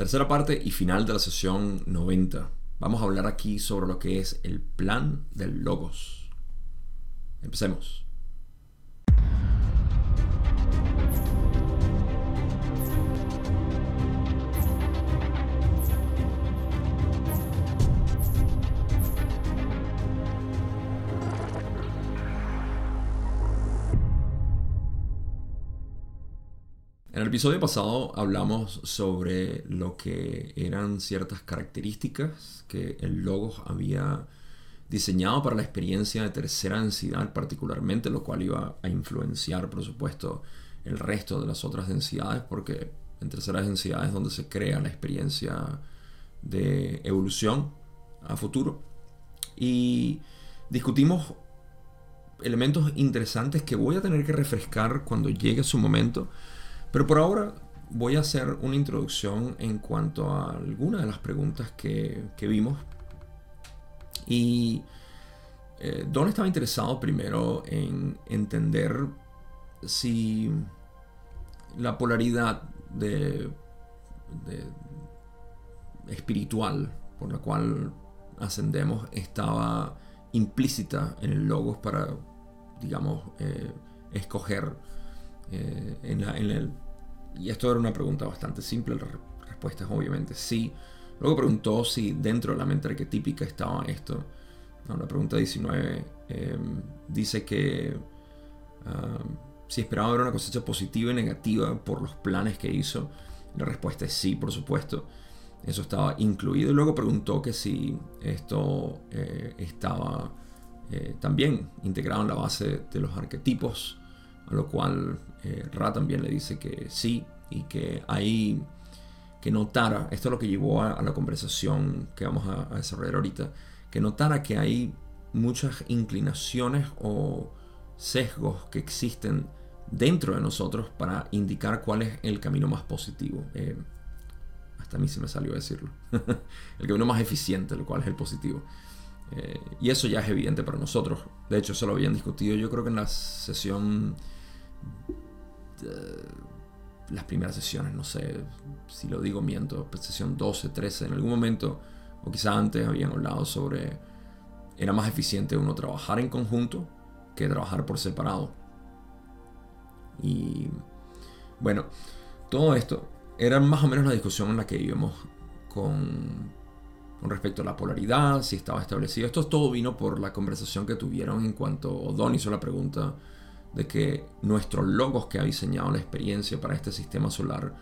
Tercera parte y final de la sesión 90. Vamos a hablar aquí sobre lo que es el plan del logos. Empecemos. En el episodio pasado hablamos sobre lo que eran ciertas características que el Logos había diseñado para la experiencia de tercera densidad particularmente, lo cual iba a influenciar, por supuesto, el resto de las otras densidades, porque en tercera densidad es donde se crea la experiencia de evolución a futuro. Y discutimos elementos interesantes que voy a tener que refrescar cuando llegue su momento pero por ahora voy a hacer una introducción en cuanto a algunas de las preguntas que, vimos. Y eh, Don estaba interesado primero en entender si la polaridad de, espiritual por la cual ascendemos estaba implícita en el logos para, digamos, eh, escoger eh, en, el, y esto era una pregunta bastante simple, la respuesta es obviamente sí. Luego preguntó si dentro de la mente arquetípica estaba esto. la pregunta 19 em, dice que ah, si esperaba ver una cosecha positiva y negativa por los planes que hizo. La respuesta es sí, por supuesto. Eso estaba incluido. Y luego preguntó que si esto eh, estaba eh, también integrado en la base de los arquetipos a lo cual eh, Ra también le dice que sí y que hay que notara, esto es lo que llevó a, la conversación que vamos a, desarrollar ahorita, que notara que hay muchas inclinaciones o sesgos que existen dentro de nosotros para indicar cuál es el camino más positivo. Eh, hasta a mí se me salió decirlo. el camino más eficiente, lo cual es el positivo. Eh, y eso ya es evidente para nosotros. De hecho, eso lo habían discutido yo creo que en la sesión las primeras sesiones, no sé si lo digo miento, sesión 12, 13, en algún momento, o quizá antes habían hablado sobre, era más eficiente uno trabajar en conjunto que trabajar por separado. Y bueno, todo esto era más o menos la discusión en la que íbamos con, con respecto a la polaridad, si estaba establecido. Esto todo vino por la conversación que tuvieron en cuanto Don hizo la pregunta de que nuestros logos que ha diseñado la experiencia para este sistema solar,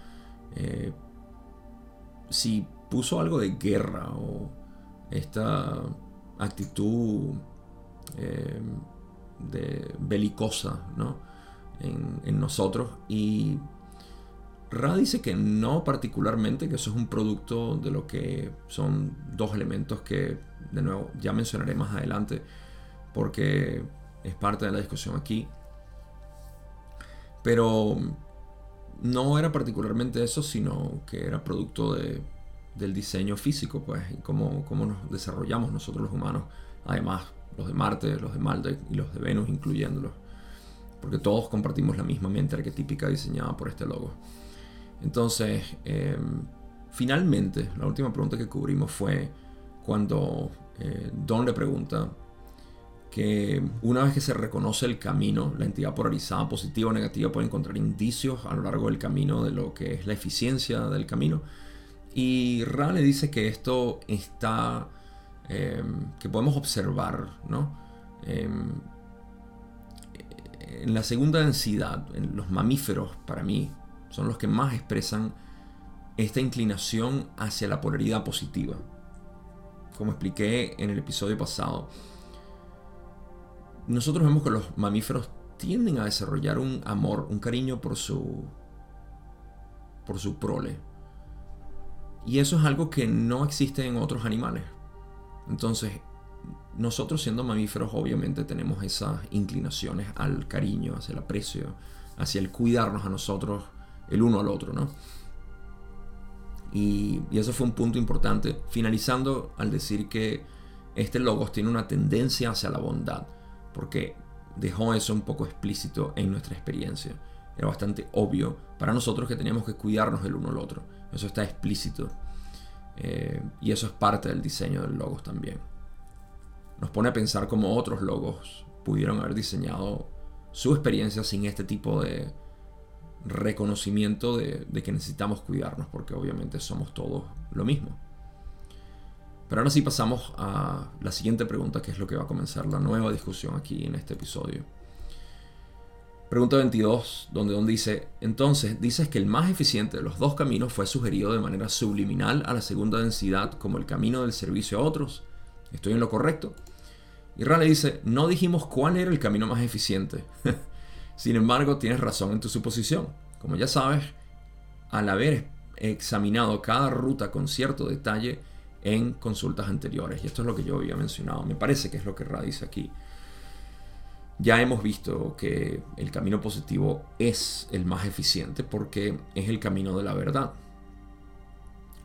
eh, si puso algo de guerra o esta actitud eh, de belicosa en, nosotros y Ra dice que no particularmente, que eso es un producto de lo que son dos elementos que de nuevo ya mencionaré más adelante porque es parte de la discusión aquí. Pero no era particularmente eso, sino que era producto del diseño físico, pues, y cómo, nos desarrollamos nosotros los humanos. Además, los de Marte, los de Maldek y los de Venus, incluyéndolos. Porque todos compartimos la misma mente arquetípica diseñada por este logo. Entonces, em, finalmente, la última pregunta que cubrimos fue cuando eh, Don le pregunta que una vez que se reconoce el camino, la entidad polarizada, positiva o negativa, puede encontrar indicios a lo largo del camino de lo que es la eficiencia del camino. Y Ra le dice que esto está, em, que podemos observar, ¿no? Em, en la segunda densidad, en los mamíferos, para mí, son los que más expresan esta inclinación hacia la polaridad positiva. Como expliqué en el episodio pasado, nosotros vemos que los mamíferos tienden a desarrollar un amor, un cariño por su por su prole. Y eso es algo que no existe en otros animales. Entonces, nosotros siendo mamíferos obviamente tenemos esas inclinaciones al cariño, hacia el aprecio, hacia el cuidarnos a nosotros el uno al otro, ¿no? Y, y eso fue un punto importante, finalizando al decir que este logos tiene una tendencia hacia la bondad porque dejó eso un poco explícito en nuestra experiencia. era bastante obvio para nosotros que teníamos que cuidarnos el uno al otro. Eso está explícito. Eh, y eso es parte del diseño del logos también. Nos pone a pensar cómo otros logos pudieron haber diseñado su experiencia sin este tipo de reconocimiento de, que necesitamos cuidarnos, porque obviamente somos todos lo mismo. Pero ahora sí pasamos a la siguiente pregunta, que es lo que va a comenzar la nueva discusión aquí en este episodio. Pregunta 22, donde Don dice, entonces dices que el más eficiente de los dos caminos fue sugerido de manera subliminal a la segunda densidad como el camino del servicio a otros. ¿Estoy en lo correcto? Y Rale dice, no dijimos cuál era el camino más eficiente. Sin embargo, tienes razón en tu suposición. Como ya sabes, al haber examinado cada ruta con cierto detalle en consultas anteriores, y esto es lo que yo había mencionado, me parece que es lo que Ra dice aquí, ya hemos visto que el camino positivo es el más eficiente porque es el camino de la verdad.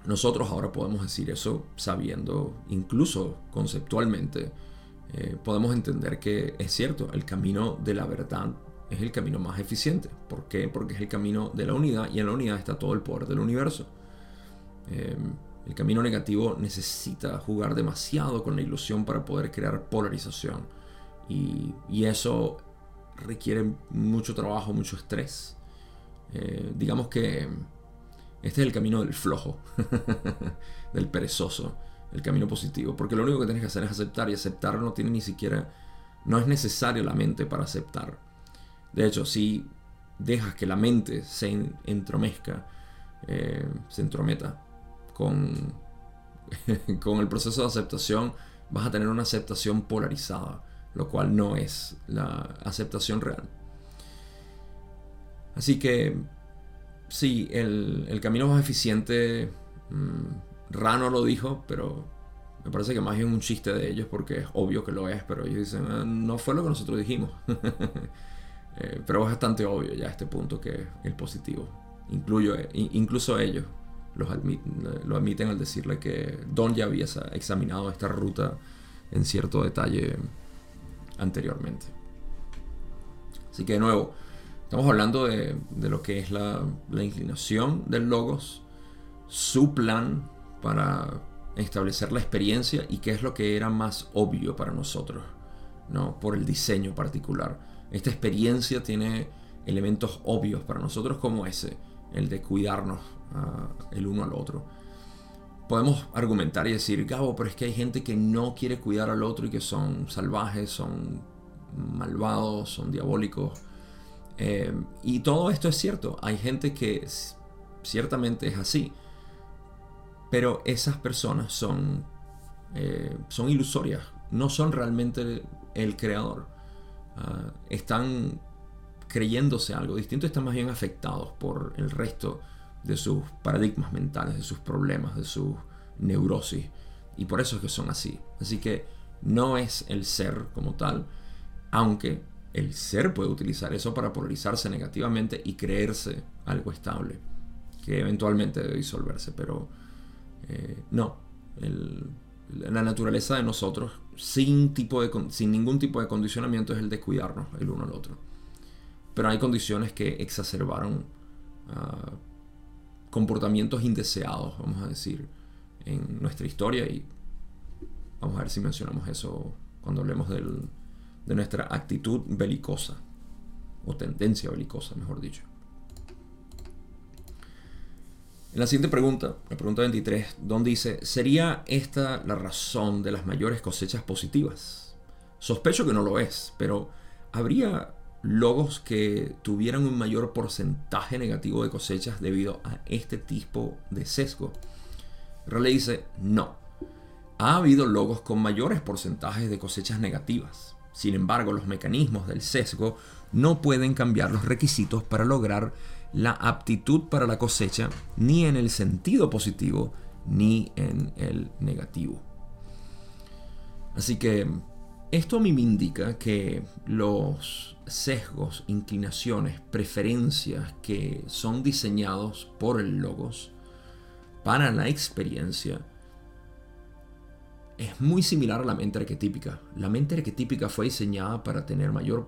Nosotros ahora podemos decir eso sabiendo, incluso conceptualmente, eh, podemos entender que es cierto, el camino de la verdad es el camino más eficiente. ¿Por qué? Porque es el camino de la unidad y en la unidad está todo el poder del universo. Eh, el camino negativo necesita jugar demasiado con la ilusión para poder crear polarización y, eso requiere mucho trabajo, mucho estrés. Eh, digamos que este es el camino del flojo, del perezoso, el camino positivo. Porque lo único que tienes que hacer es aceptar y aceptar no tiene ni siquiera, no es necesario la mente para aceptar. De hecho, si dejas que la mente se entromezca, eh, se entrometa con, con el proceso de aceptación, vas a tener una aceptación polarizada lo cual no es la aceptación real. Así que sí, el, camino más eficiente, mm, Rano lo dijo, pero me parece que más bien un chiste de ellos porque es obvio que lo es, pero ellos dicen, ah, no fue lo que nosotros dijimos. Eh, pero es bastante obvio ya este punto que es el positivo. Incluyo, incluso ellos los lo admiten al decirle que Don ya había examinado esta ruta en cierto detalle anteriormente. Así que de nuevo, estamos hablando de, lo que es la, inclinación del logos, su plan para establecer la experiencia y qué es lo que era más obvio para nosotros, ¿no? por el diseño particular. Esta experiencia tiene elementos obvios para nosotros como ese, el de cuidarnos el uno al otro podemos argumentar y decir, Gabo, pero es que hay gente que no quiere cuidar al otro y que son salvajes, son malvados, son diabólicos. Eh, y todo esto es cierto. Hay gente que ciertamente es así. Pero esas personas son, eh, son ilusorias. No son realmente el creador. Ah, están creyéndose algo distinto. Están más bien afectados por el resto de sus paradigmas mentales, de sus problemas, de sus neurosis. Y por eso es que son así. Así que no es el ser como tal, aunque el ser puede utilizar eso para polarizarse negativamente y creerse algo estable, que eventualmente debe disolverse, pero eh, no. la naturaleza de nosotros, sin, tipo de, sin ningún tipo de condicionamiento, es el de cuidarnos el uno al otro. Pero hay condiciones que exacerbaron uh, comportamientos indeseados, vamos a decir, en nuestra historia y vamos a ver si mencionamos eso cuando hablemos de nuestra actitud belicosa o tendencia belicosa, mejor dicho. En la siguiente pregunta, la pregunta 23, donde dice, ¿sería esta la razón de las mayores cosechas positivas? Sospecho que no lo es, pero ¿habría logos que tuvieran un mayor porcentaje negativo de cosechas debido a este tipo de sesgo? Raleigh dice, no. Ha habido logos con mayores porcentajes de cosechas negativas. Sin embargo, los mecanismos del sesgo no pueden cambiar los requisitos para lograr la aptitud para la cosecha ni en el sentido positivo ni en el negativo. Así que esto a mí me indica que los sesgos, inclinaciones, preferencias que son diseñados por el logos para la experiencia es muy similar a la mente arquetípica. La mente arquetípica fue diseñada para tener mayor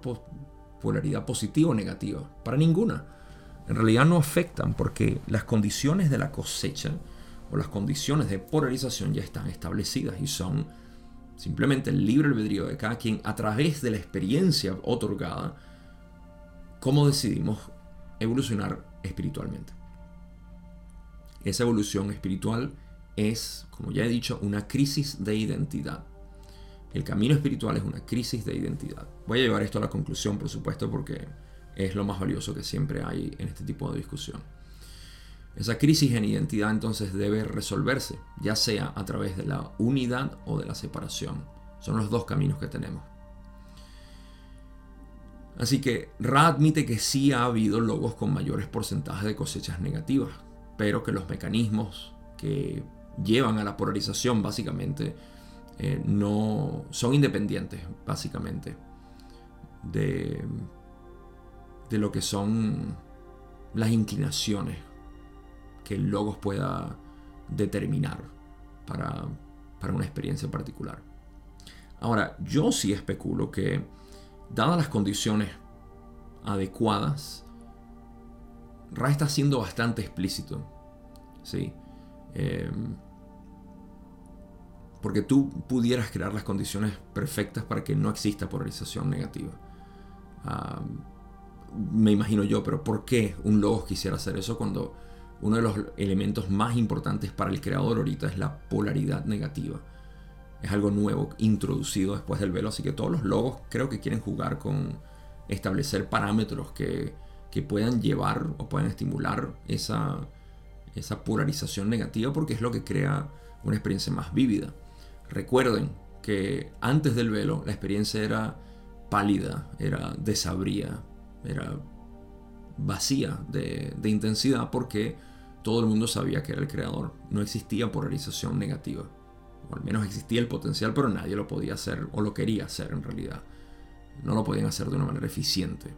polaridad positiva o negativa. Para ninguna. En realidad no afectan porque las condiciones de la cosecha o las condiciones de polarización ya están establecidas y son simplemente el libre albedrío de cada quien a través de la experiencia otorgada, cómo decidimos evolucionar espiritualmente. Esa evolución espiritual es, como ya he dicho, una crisis de identidad. El camino espiritual es una crisis de identidad. Voy a llevar esto a la conclusión, por supuesto, porque es lo más valioso que siempre hay en este tipo de discusión. Esa crisis en identidad entonces debe resolverse, ya sea a través de la unidad o de la separación. Son los dos caminos que tenemos. Así que Ra admite que sí ha habido logos con mayores porcentajes de cosechas negativas, pero que los mecanismos que llevan a la polarización básicamente eh, no son independientes, básicamente, de, de lo que son las inclinaciones que el logos pueda determinar para, para una experiencia particular. Ahora, yo sí especulo que, dadas las condiciones adecuadas, Ra está siendo bastante explícito. ¿sí? Em, porque tú pudieras crear las condiciones perfectas para que no exista polarización negativa. me imagino yo, pero ¿por qué un logos quisiera hacer eso cuando uno de los elementos más importantes para el creador ahorita es la polaridad negativa? Es algo nuevo, introducido después del velo, así que todos los logos creo que quieren jugar con establecer parámetros que, que puedan llevar o puedan estimular esa, esa polarización negativa porque es lo que crea una experiencia más vívida. Recuerden que antes del velo la experiencia era pálida, era desabría, era vacía de, intensidad porque todo el mundo sabía que era el creador. No existía polarización negativa. O al menos existía el potencial, pero nadie lo podía hacer o lo quería hacer en realidad. No lo podían hacer de una manera eficiente.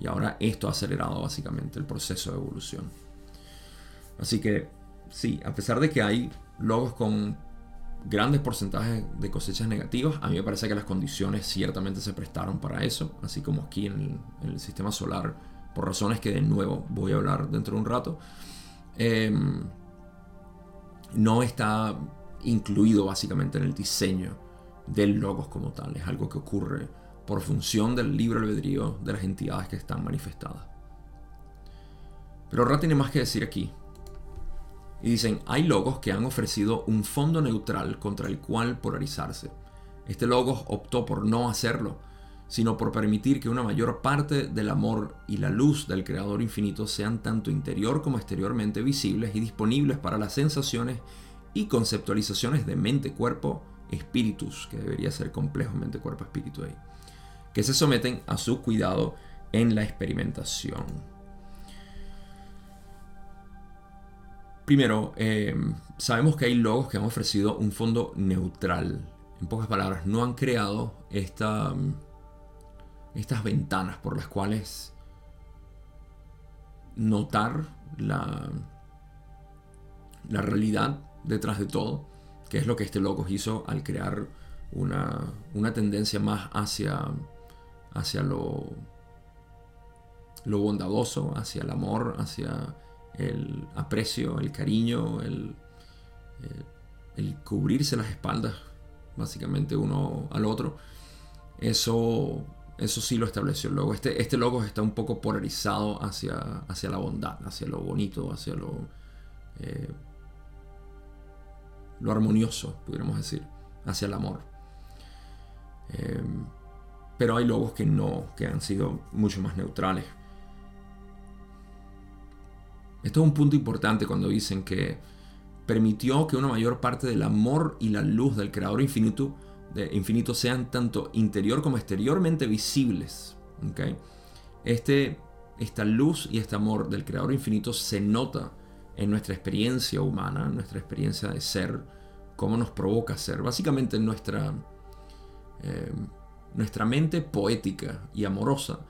Y ahora esto ha acelerado básicamente el proceso de evolución. Así que sí, a pesar de que hay logos con grandes porcentajes de cosechas negativas, a mí me parece que las condiciones ciertamente se prestaron para eso, así como aquí en el, sistema solar, por razones que de nuevo voy a hablar dentro de un rato. Em, no está incluido básicamente en el diseño del logos como tal, es algo que ocurre por función del libre albedrío de las entidades que están manifestadas. Pero Ra tiene más que decir aquí. Y dicen, hay logos que han ofrecido un fondo neutral contra el cual polarizarse. Este logo optó por no hacerlo, sino por permitir que una mayor parte del amor y la luz del Creador infinito sean tanto interior como exteriormente visibles y disponibles para las sensaciones y conceptualizaciones de mente-cuerpo, espíritus, que debería ser complejo mente-cuerpo-espíritu ahí, que se someten a su cuidado en la experimentación. Primero, eh, sabemos que hay logos que han ofrecido un fondo neutral. En pocas palabras, no han creado esta, estas ventanas por las cuales notar la, la realidad detrás de todo, que es lo que este logo hizo al crear una, una tendencia más hacia, hacia lo, lo bondadoso, hacia el amor, hacia el aprecio, el cariño, el, eh, el cubrirse las espaldas, básicamente uno al otro. Eso, eso sí lo estableció el logo. Este, este logo está un poco polarizado hacia, hacia la bondad, hacia lo bonito, hacia lo, eh, lo armonioso, pudiéramos decir, hacia el amor. Eh, pero hay logos que no, que han sido mucho más neutrales. Esto es un punto importante cuando dicen que permitió que una mayor parte del amor y la luz del Creador infinito, de infinito sean tanto interior como exteriormente visibles. Este, esta luz y este amor del Creador infinito se nota en nuestra experiencia humana, en nuestra experiencia de ser, cómo nos provoca ser. Básicamente en nuestra, eh, nuestra mente poética y amorosa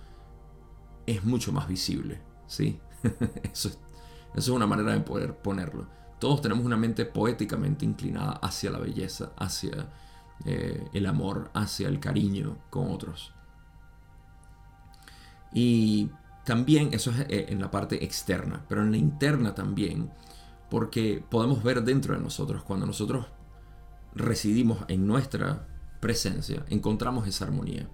es mucho más visible. ¿sí? Eso es una manera de poder ponerlo. Todos tenemos una mente poéticamente inclinada hacia la belleza, hacia eh, el amor, hacia el cariño con otros. Y también eso es eh, en la parte externa, pero en la interna también, porque podemos ver dentro de nosotros, cuando nosotros residimos en nuestra presencia, encontramos esa armonía.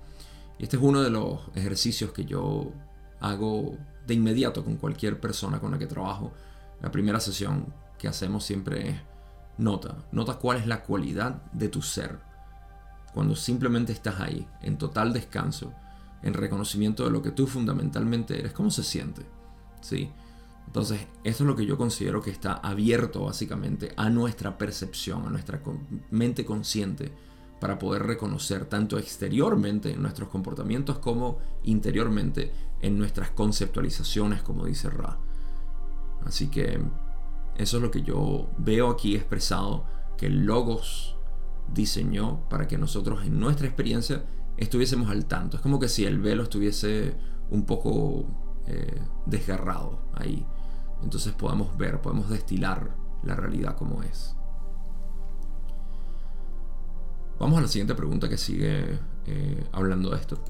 Este es uno de los ejercicios que yo hago de inmediato con cualquier persona con la que trabajo. La primera sesión que hacemos siempre es nota, nota cuál es la cualidad de tu ser. Cuando simplemente estás ahí, en total descanso, en reconocimiento de lo que tú fundamentalmente eres, ¿cómo se siente? ¿Sí? Entonces, esto es lo que yo considero que está abierto básicamente a nuestra percepción, a nuestra mente consciente, para poder reconocer tanto exteriormente en nuestros comportamientos como interiormente en nuestras conceptualizaciones, como dice Ra. Así que eso es lo que yo veo aquí expresado, que Logos diseñó para que nosotros en nuestra experiencia estuviésemos al tanto. Es como que si el velo estuviese un poco eh, desgarrado ahí. Entonces podemos ver, podemos destilar la realidad como es. Vamos a la siguiente pregunta que sigue eh, hablando de esto.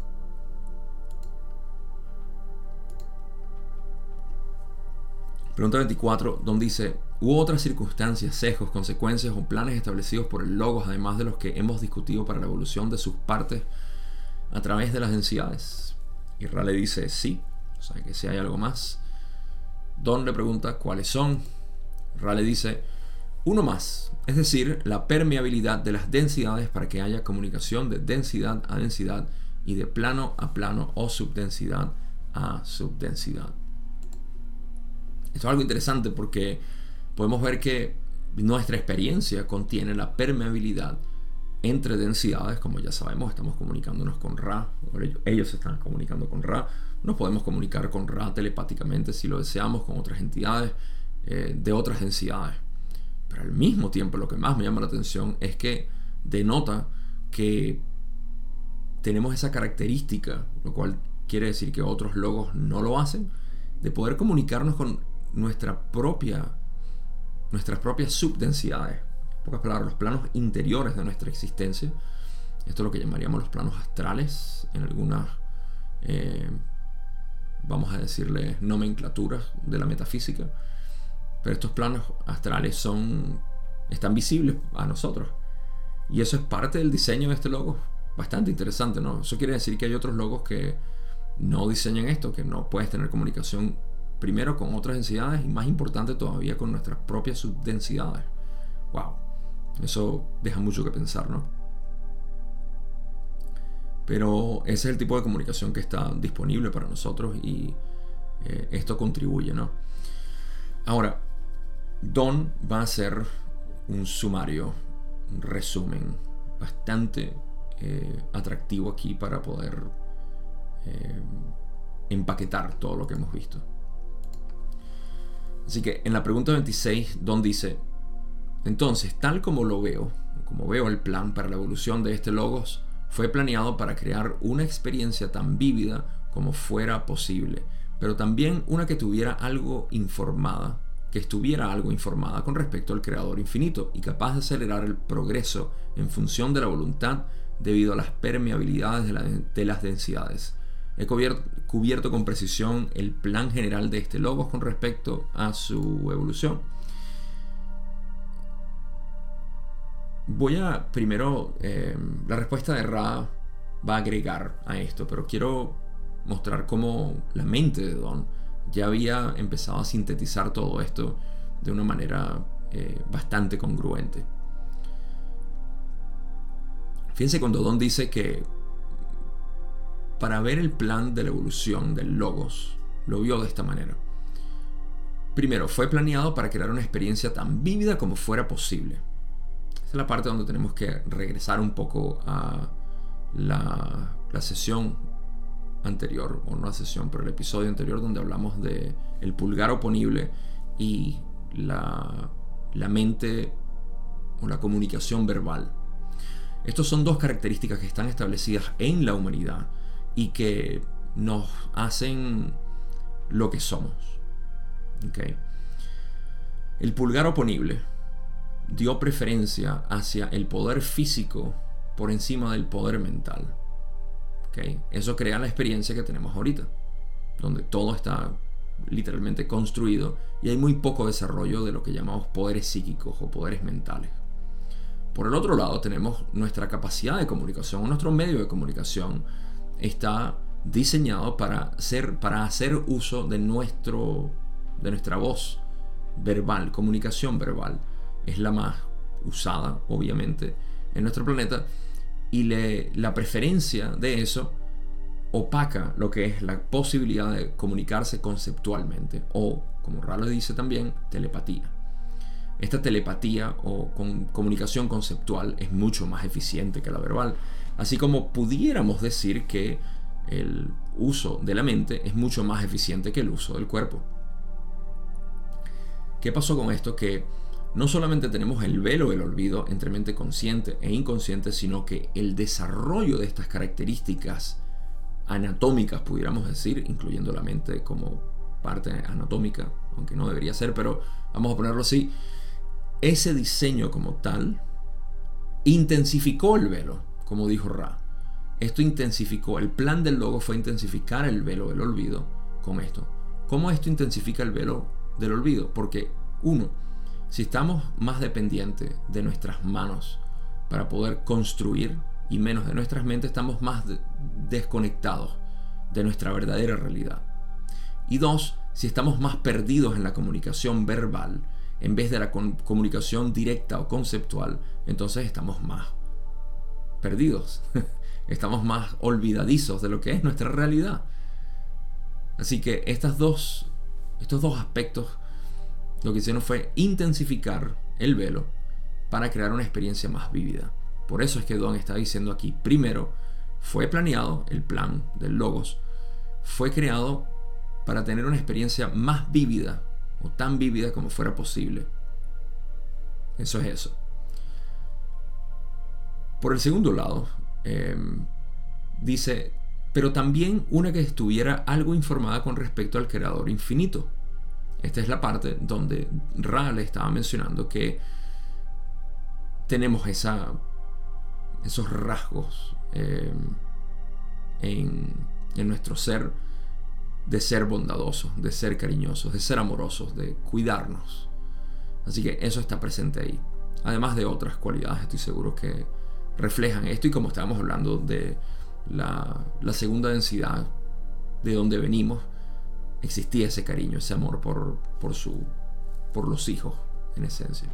Pregunta 24, donde dice, ¿hubo otras circunstancias, sesgos, consecuencias o planes establecidos por el Logos, además de los que hemos discutido para la evolución de sus partes a través de las densidades? Y Ra le dice, sí, o sea que si hay algo más. Don le pregunta cuáles son. Ra le dice, uno más, es decir, la permeabilidad de las densidades para que haya comunicación de densidad a densidad y de plano a plano o subdensidad a subdensidad. Esto es algo interesante porque podemos ver que nuestra experiencia contiene la permeabilidad entre densidades, como ya sabemos, estamos comunicándonos con Ra, ellos se están comunicando con Ra, nos podemos comunicar con Ra telepáticamente si lo deseamos con otras entidades eh, de otras densidades. Pero al mismo tiempo lo que más me llama la atención es que denota que tenemos esa característica, lo cual quiere decir que otros logos no lo hacen, de poder comunicarnos con nuestra propia, nuestras propias subdensidades. En pocas palabras, los planos interiores de nuestra existencia. Esto es lo que llamaríamos los planos astrales en algunas, eh, vamos a decirle, nomenclaturas de la metafísica. Pero estos planos astrales son, están visibles a nosotros. Y eso es parte del diseño de este logo. Bastante interesante, ¿no? Eso quiere decir que hay otros logos que no diseñan esto, que no puedes tener comunicación primero con otras densidades y más importante todavía con nuestras propias subdensidades. ¡Wow! Eso deja mucho que pensar, ¿no? Pero ese es el tipo de comunicación que está disponible para nosotros y eh, esto contribuye, ¿no? Ahora, Don va a hacer un sumario, un resumen bastante eh, atractivo aquí para poder eh, empaquetar todo lo que hemos visto. Así que en la pregunta 26, Don dice, entonces, tal como lo veo, como veo el plan para la evolución de este logos, fue planeado para crear una experiencia tan vívida como fuera posible, pero también una que tuviera algo informada, que estuviera algo informada con respecto al Creador infinito y capaz de acelerar el progreso en función de la voluntad debido a las permeabilidades de las densidades. He cubierto, con precisión el plan general de este logos con respecto a su evolución. Voy a primero, eh, la respuesta de Ra va a agregar a esto, pero quiero mostrar cómo la mente de Don ya había empezado a sintetizar todo esto de una manera eh, bastante congruente. Fíjense cuando Don dice que para ver el plan de la evolución del logos, lo vio de esta manera. Primero, fue planeado para crear una experiencia tan vívida como fuera posible. Es la parte donde tenemos que regresar un poco a la, sesión anterior, o no la sesión, pero el episodio anterior donde hablamos de el pulgar oponible y la, la mente o la comunicación verbal. Estos son dos características que están establecidas en la humanidad y que nos hacen lo que somos. El pulgar oponible dio preferencia hacia el poder físico por encima del poder mental. Eso crea la experiencia que tenemos ahorita. donde todo está literalmente construido y hay muy poco desarrollo de lo que llamamos poderes psíquicos o poderes mentales. Por el otro lado, tenemos nuestra capacidad de comunicación, nuestro medio de comunicación está diseñado para, ser, para hacer uso de, nuestro, de nuestra voz verbal, comunicación verbal. Es la más usada, obviamente, en nuestro planeta. Y la preferencia de eso opaca lo que es la posibilidad de comunicarse conceptualmente o, como Ralo dice también, telepatía. Esta telepatía o comunicación conceptual es mucho más eficiente que la verbal, así como pudiéramos decir que el uso de la mente es mucho más eficiente que el uso del cuerpo. ¿Qué pasó con esto? Que no solamente tenemos el velo del olvido entre mente consciente e inconsciente, sino que el desarrollo de estas características anatómicas, pudiéramos decir, incluyendo la mente como parte anatómica, aunque no debería ser, pero vamos a ponerlo así, ese diseño como tal intensificó el velo, como dijo Ra. Esto intensificó, el plan del logo fue intensificar el velo del olvido con esto. ¿Cómo esto intensifica el velo del olvido? Porque, uno, si estamos más dependientes de nuestras manos para poder construir y menos de nuestras mentes, estamos más desconectados de nuestra verdadera realidad. Y dos, si estamos más perdidos en la comunicación verbal en vez de la comunicación directa o conceptual, entonces estamos más perdidos. estamos más olvidadizos de lo que es nuestra realidad. Así que estas dos, estos dos aspectos lo que hicieron fue intensificar el velo para crear una experiencia más vívida. Por eso es que Don está diciendo aquí, primero, fue planeado, el plan del Logos, fue creado para tener una experiencia más vívida, o tan vívida como fuera posible. Eso es eso. Por el segundo lado, Em, dice, pero también una que estuviera algo informada con respecto al creador infinito. Esta es la parte donde Ra le estaba mencionando que tenemos esa, esos rasgos em, en, en nuestro ser de ser bondadosos, de ser cariñosos, de ser amorosos, de cuidarnos. Así que eso está presente ahí. Además de otras cualidades, estoy seguro que, reflejan esto y como estábamos hablando de la, segunda densidad de donde venimos, existía ese cariño, ese amor por, por, su, por los hijos, en esencia.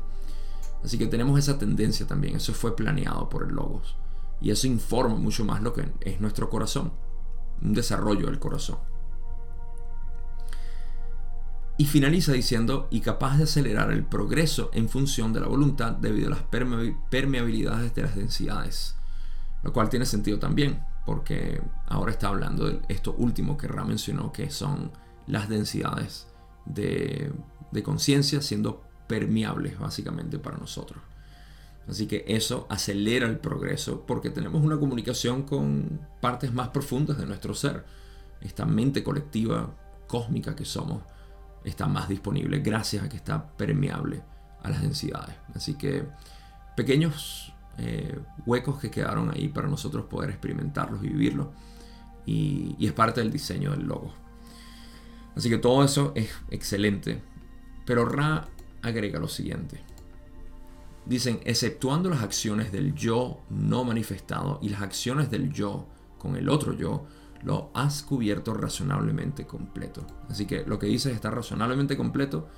Así que tenemos esa tendencia también, eso fue planeado por el Logos. Y eso informa mucho más lo que es nuestro corazón, un desarrollo del corazón. Y finaliza diciendo, y capaz de acelerar el progreso en función de la voluntad debido a las permeabilidades de las densidades. Lo cual tiene sentido también, porque ahora está hablando de esto último que Ra mencionó, que son las densidades de, de conciencia siendo permeables básicamente para nosotros. Así que eso acelera el progreso porque tenemos una comunicación con partes más profundas de nuestro ser, esta mente colectiva cósmica que somos está más disponible gracias a que está permeable a las densidades. Así que pequeños eh, huecos que quedaron ahí para nosotros poder experimentarlos y vivirlos. Y, y es parte del diseño del logo. Así que todo eso es excelente. Pero Ra agrega lo siguiente. Dicen, exceptuando las acciones del yo no manifestado y las acciones del yo con el otro yo, lo has cubierto razonablemente completo. Así que lo que dices está razonablemente completo,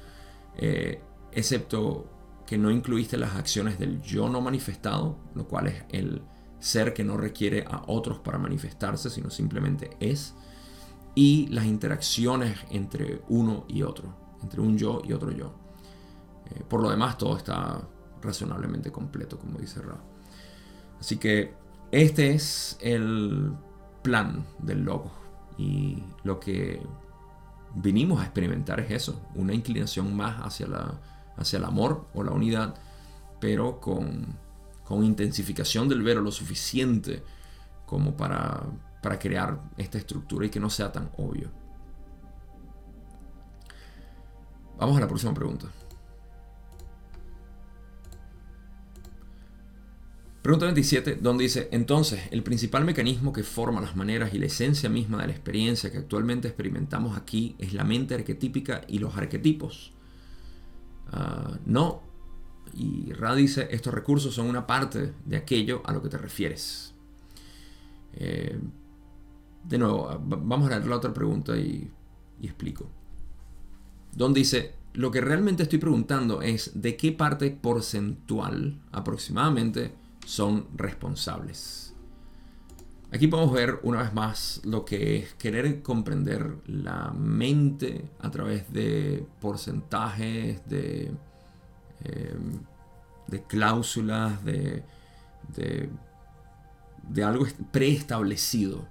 eh, excepto que no incluiste las acciones del yo no manifestado, lo cual es el ser que no requiere a otros para manifestarse, sino simplemente es, y las interacciones entre uno y otro, entre un yo y otro yo. Eh, por lo demás, todo está razonablemente completo, como dice Ra. Así que este es el plan del logo. Y lo que vinimos a experimentar es eso, una inclinación más hacia, la, hacia el amor o la unidad, pero con, con intensificación del vero lo suficiente como para, para crear esta estructura y que no sea tan obvio. Vamos a la próxima pregunta. Pregunta 27, donde dice, entonces, el principal mecanismo que forma las maneras y la esencia misma de la experiencia que actualmente experimentamos aquí es la mente arquetípica y los arquetipos. Ah, no, y Ra dice, estos recursos son una parte de aquello a lo que te refieres. Eh, de nuevo, vamos a leer la otra pregunta y, y explico. Don dice, lo que realmente estoy preguntando es de qué parte porcentual aproximadamente son responsables. Aquí podemos ver una vez más lo que es querer comprender la mente a través de porcentajes, de, em, de cláusulas, de, de, algo preestablecido,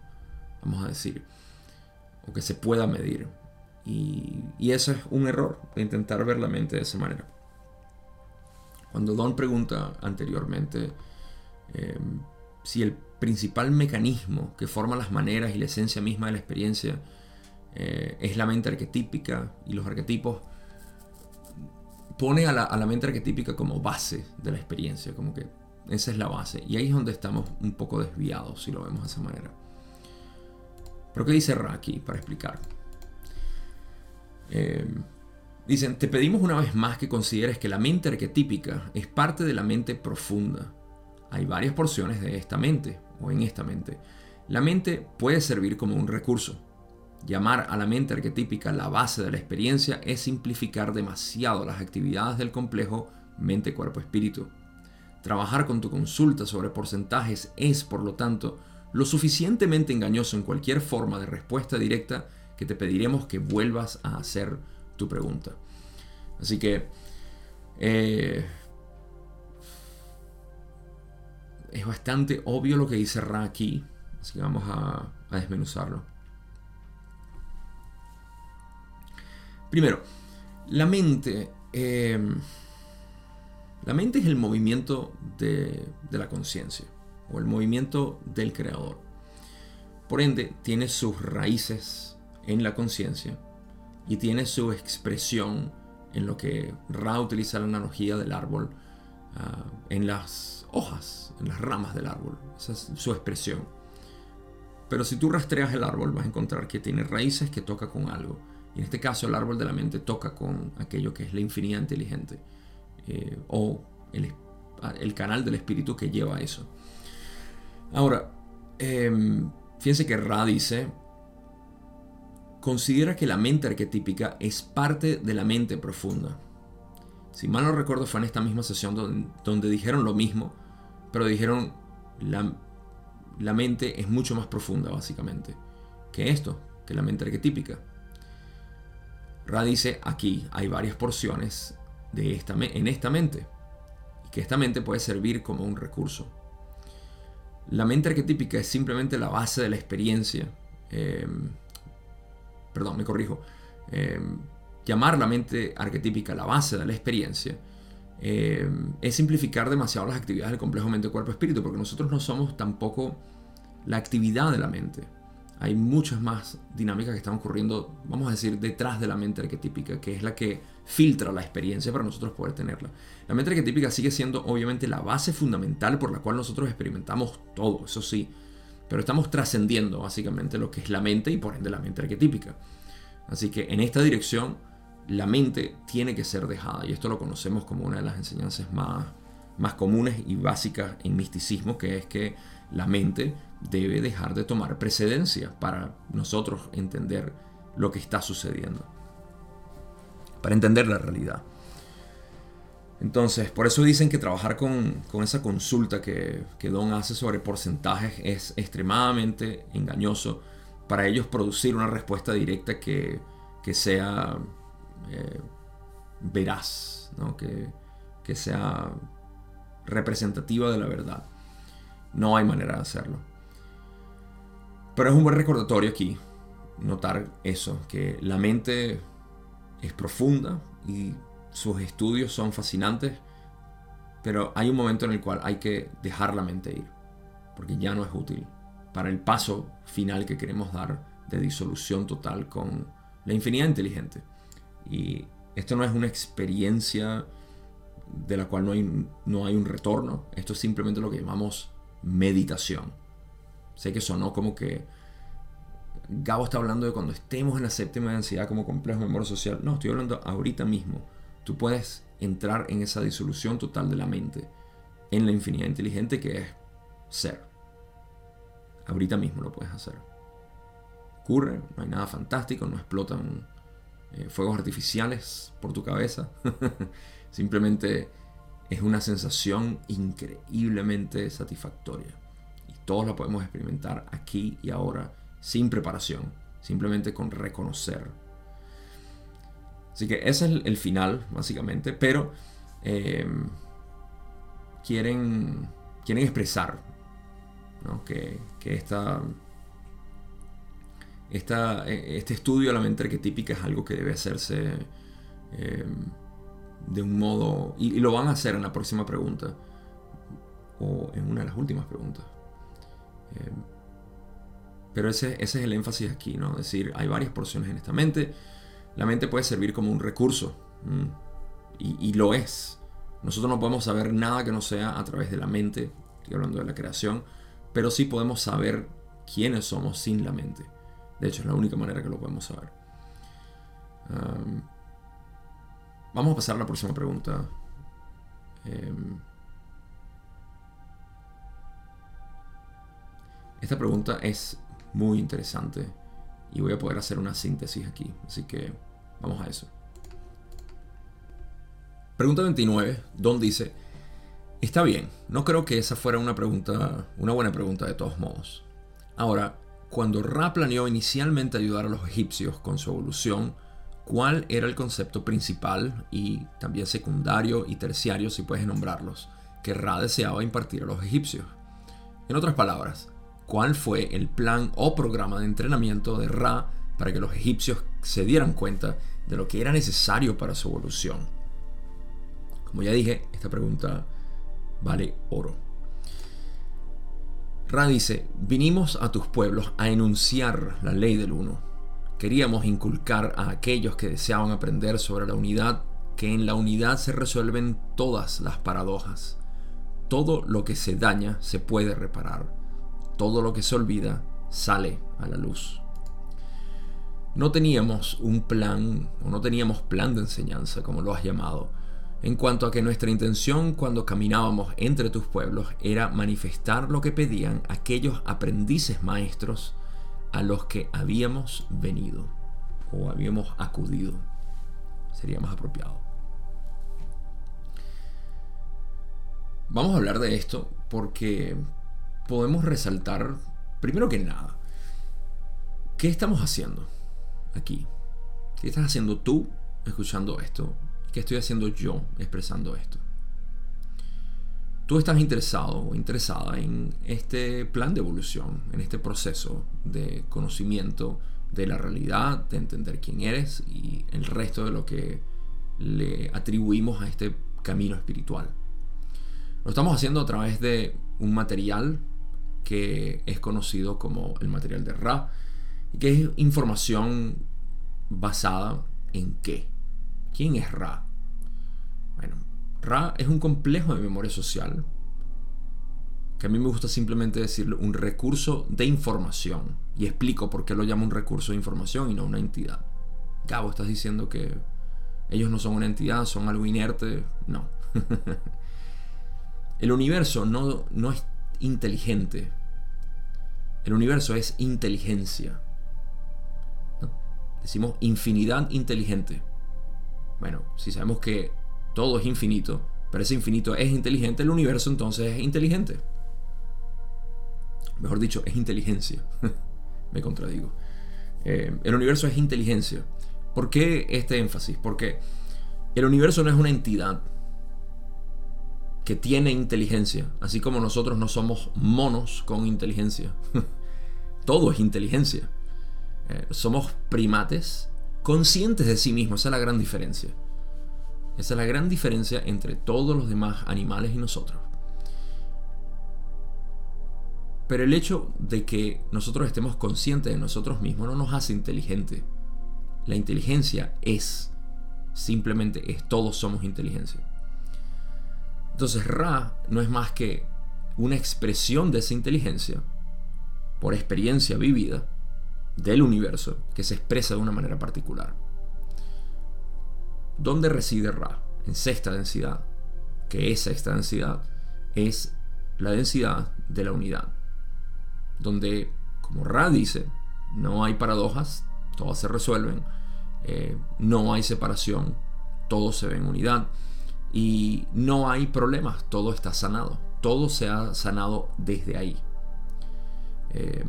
vamos a decir, o que se pueda medir. Y, y eso es un error, intentar ver la mente de esa manera. Cuando Don pregunta anteriormente, Em, si el principal mecanismo que forma las maneras y la esencia misma de la experiencia eh, es la mente arquetípica y los arquetipos, pone a la, mente arquetípica como base de la experiencia, como que esa es la base. Y ahí es donde estamos un poco desviados, si lo vemos de esa manera. Pero ¿qué dice Raki para explicar? Em, dicen, te pedimos una vez más que consideres que la mente arquetípica es parte de la mente profunda hay varias porciones de esta mente o en esta mente. La mente puede servir como un recurso. Llamar a la mente arquetípica la base de la experiencia es simplificar demasiado las actividades del complejo mente-cuerpo-espíritu. Trabajar con tu consulta sobre porcentajes es, por lo tanto, lo suficientemente engañoso en cualquier forma de respuesta directa que te pediremos que vuelvas a hacer tu pregunta. Así que eh, es bastante obvio lo que dice Ra aquí, así que vamos a, desmenuzarlo. Primero, la mente. Em, la mente es el movimiento de, la conciencia o el movimiento del creador. Por ende, tiene sus raíces en la conciencia y tiene su expresión en lo que Ra utiliza la analogía del árbol ah, en las hojas en las ramas del árbol. Esa es su expresión. Pero si tú rastreas el árbol vas a encontrar que tiene raíces que toca con algo. Y en este caso el árbol de la mente toca con aquello que es la infinidad inteligente. Eh, o el, canal del espíritu que lleva a eso. Ahora, em, fíjense que Ra dice, considera que la mente arquetípica es parte de la mente profunda. Si mal no recuerdo fue en esta misma sesión donde dijeron lo mismo, pero dijeron, la, la mente es mucho más profunda, básicamente, que esto, que la mente arquetípica. Ra dice, aquí hay varias porciones de esta, en esta mente, y que esta mente puede servir como un recurso. La mente arquetípica es simplemente la base de la experiencia. Em, perdón, me corrijo. Em, llamar la mente arquetípica la base de la experiencia eh, es simplificar demasiado las actividades del complejo mente-cuerpo-espíritu, porque nosotros no somos tampoco la actividad de la mente. Hay muchas más dinámicas que están ocurriendo, vamos a decir, detrás de la mente arquetípica, que es la que filtra la experiencia para nosotros poder tenerla. La mente arquetípica sigue siendo obviamente la base fundamental por la cual nosotros experimentamos todo, eso sí, pero estamos trascendiendo básicamente lo que es la mente y por ende la mente arquetípica. Así que en esta dirección la mente tiene que ser dejada. Y esto lo conocemos como una de las enseñanzas más, más comunes y básicas en misticismo, que es que la mente debe dejar de tomar precedencia para nosotros entender lo que está sucediendo. Para entender la realidad. Entonces, por eso dicen que trabajar con, esa consulta que, que, Don hace sobre porcentajes es extremadamente engañoso para ellos producir una respuesta directa que, que sea eh, veraz, que, que sea representativa de la verdad. No hay manera de hacerlo. Pero es un buen recordatorio aquí notar eso, que la mente es profunda y sus estudios son fascinantes, pero hay un momento en el cual hay que dejar la mente ir, porque ya no es útil para el paso final que queremos dar de disolución total con la infinidad inteligente. Y esto no es una experiencia de la cual no hay, no hay un retorno. Esto es simplemente lo que llamamos meditación. Sé que sonó como que Gabo está hablando de cuando estemos en la séptima de ansiedad como complejo de memoria social. No, estoy hablando ahorita mismo. Tú puedes entrar en esa disolución total de la mente, en la infinidad inteligente que es ser. Ahorita mismo lo puedes hacer. Ocurre, no hay nada fantástico, no explotan eh, fuegos artificiales por tu cabeza. Simplemente es una sensación increíblemente satisfactoria. Y todos la podemos experimentar aquí y ahora, sin preparación, simplemente con reconocer. Así que ese es el, final, básicamente. Pero eh, quieren, quieren expresar que, que esta e, este estudio de la mente arquetípica es algo que debe hacerse eh, de un modo, y, lo van a hacer en la próxima pregunta, o en una de las últimas preguntas. Eh, pero ese, ese, es el énfasis aquí, ¿no? Es decir, hay varias porciones en esta mente. La mente puede servir como un recurso, y, y, lo es. Nosotros no podemos saber nada que no sea a través de la mente, estoy hablando de la creación, pero sí podemos saber quiénes somos sin la mente. De hecho, es la única manera que lo podemos saber. vamos a pasar a la próxima pregunta. Em, esta pregunta es muy interesante y voy a poder hacer una síntesis aquí. Así que vamos a eso. Pregunta 29, Don dice, está bien, no creo que esa fuera una pregunta, una buena pregunta de todos modos. Ahora, cuando Ra planeó inicialmente ayudar a los egipcios con su evolución, cuál era el concepto principal y también secundario y terciario, si puedes nombrarlos, que Ra deseaba impartir a los egipcios. En otras palabras, cuál fue el plan o programa de entrenamiento de Ra para que los egipcios se dieran cuenta de lo que era necesario para su evolución. Como ya dije, esta pregunta vale oro. Ra dice, vinimos a tus pueblos a enunciar la ley del uno. Queríamos inculcar a aquellos que deseaban aprender sobre la unidad que en la unidad se resuelven todas las paradojas. Todo lo que se daña se puede reparar. Todo lo que se olvida sale a la luz. No teníamos un plan, o no teníamos plan de enseñanza, como lo has llamado, en cuanto a que nuestra intención cuando caminábamos entre tus pueblos era manifestar lo que pedían aquellos aprendices maestros a los que habíamos venido o habíamos acudido. Sería más apropiado. Vamos a hablar de esto porque podemos resaltar, primero que nada, ¿qué estamos haciendo aquí? ¿Qué estás haciendo tú escuchando esto ¿Qué estoy haciendo yo expresando esto? Tú estás interesado o interesada en este plan de evolución, en este proceso de conocimiento de la realidad, de entender quién eres y el resto de lo que le atribuimos a este camino espiritual. Lo estamos haciendo a través de un material que es conocido como el material de Ra, que es información basada en qué. ¿Quién es Ra? Bueno, Ra es un complejo de memoria social, que a mí me gusta simplemente decirlo, un recurso de información. Y explico por qué lo llamo un recurso de información y no una entidad. Gabo, estás diciendo que ellos no son una entidad, son algo inerte. No. El universo no, no es inteligente. El universo es inteligencia. Decimos infinidad inteligente. Bueno, si sabemos que todo es infinito, pero ese infinito es inteligente, el universo entonces es inteligente. Mejor dicho, es inteligencia. Me contradigo. Eh, el universo es inteligencia. ¿Por qué este énfasis? Porque el universo no es una entidad que tiene inteligencia, así como nosotros no somos monos con inteligencia. Todo es inteligencia. Eh, somos primates conscientes de sí mismos, esa es la gran diferencia. Esa es la gran diferencia entre todos los demás animales y nosotros. Pero el hecho de que nosotros estemos conscientes de nosotros mismos no nos hace inteligente. La inteligencia es, simplemente es, todos somos inteligencia. Entonces Ra no es más que una expresión de esa inteligencia por experiencia vivida del universo que se expresa de una manera particular. ¿Dónde reside Ra? En sexta densidad. Que es sexta densidad? Es la densidad de la unidad. Donde, como Ra dice, no hay paradojas, todas se resuelven, eh, no hay separación, todo se ve en unidad y no hay problemas, todo está sanado, todo se ha sanado desde ahí. Eh,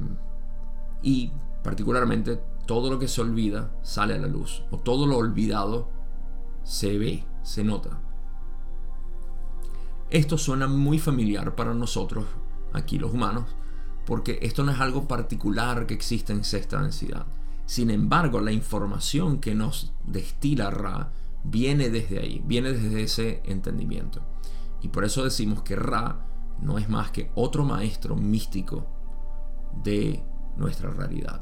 y particularmente todo lo que se olvida sale a la luz, o todo lo olvidado se ve, se nota. Esto suena muy familiar para nosotros, aquí los humanos, porque esto no es algo particular que existe en sexta densidad. Sin embargo, la información que nos destila Ra viene desde ahí, viene desde ese entendimiento. Y por eso decimos que Ra no es más que otro maestro místico de nuestra realidad,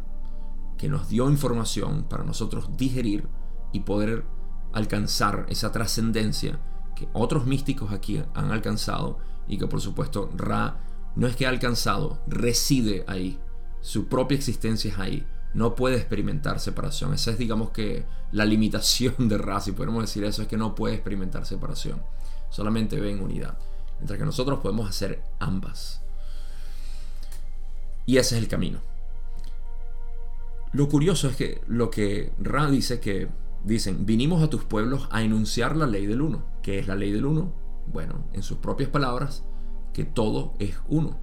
que nos dio información para nosotros digerir y poder alcanzar esa trascendencia que otros místicos aquí han alcanzado y que por supuesto Ra no es que ha alcanzado, reside ahí, su propia existencia es ahí, no puede experimentar separación. Esa es digamos que la limitación de Ra, si podemos decir eso, es que no puede experimentar separación, solamente ve en unidad, mientras que nosotros podemos hacer ambas. Y ese es el camino. Lo curioso es que lo que Ra dice que dicen, vinimos a tus pueblos a enunciar la ley del uno. ¿Qué es la ley del uno? Bueno, en sus propias palabras, que todo es uno.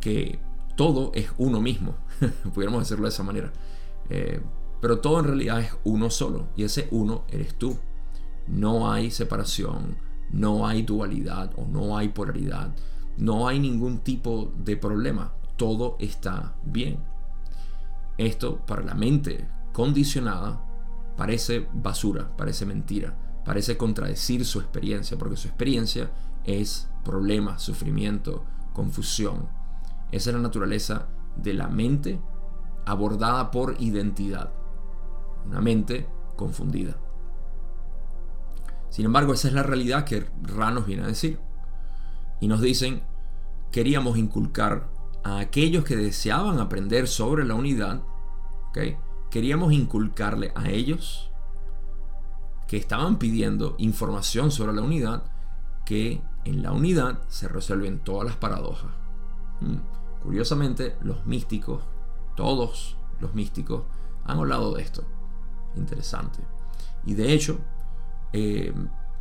Que todo es uno mismo. Pudiéramos decirlo de esa manera. Eh, pero todo en realidad es uno solo. Y ese uno eres tú. No hay separación, no hay dualidad o no hay polaridad. No hay ningún tipo de problema. Todo está bien. Esto para la mente condicionada parece basura, parece mentira, parece contradecir su experiencia, porque su experiencia es problema, sufrimiento, confusión. Esa es la naturaleza de la mente abordada por identidad. Una mente confundida. Sin embargo, esa es la realidad que Ra nos viene a decir. Y nos dicen, queríamos inculcar a aquellos que deseaban aprender sobre la unidad, queríamos inculcarle a ellos que estaban pidiendo información sobre la unidad, que en la unidad se resuelven todas las paradojas. Hmm. Curiosamente, los místicos, todos los místicos, han hablado de esto. Interesante. Y de hecho, eh,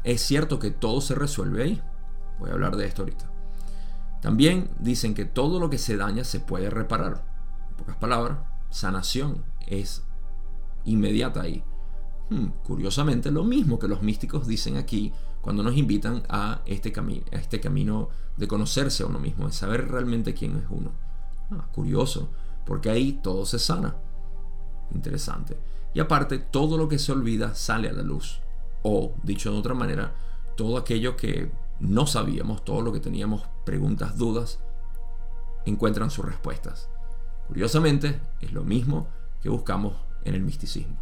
es cierto que todo se resuelve ahí. Voy a hablar de esto ahorita. También dicen que todo lo que se daña se puede reparar. En pocas palabras, sanación es inmediata ahí. Hmm, curiosamente, lo mismo que los místicos dicen aquí cuando nos invitan a este, a este camino de conocerse a uno mismo, de saber realmente quién es uno. Ah, curioso, porque ahí todo se sana. Interesante. Y aparte, todo lo que se olvida sale a la luz. O, dicho de otra manera, todo aquello que no sabíamos, todo lo que teníamos preguntas, dudas, encuentran sus respuestas. Curiosamente, es lo mismo que buscamos en el misticismo.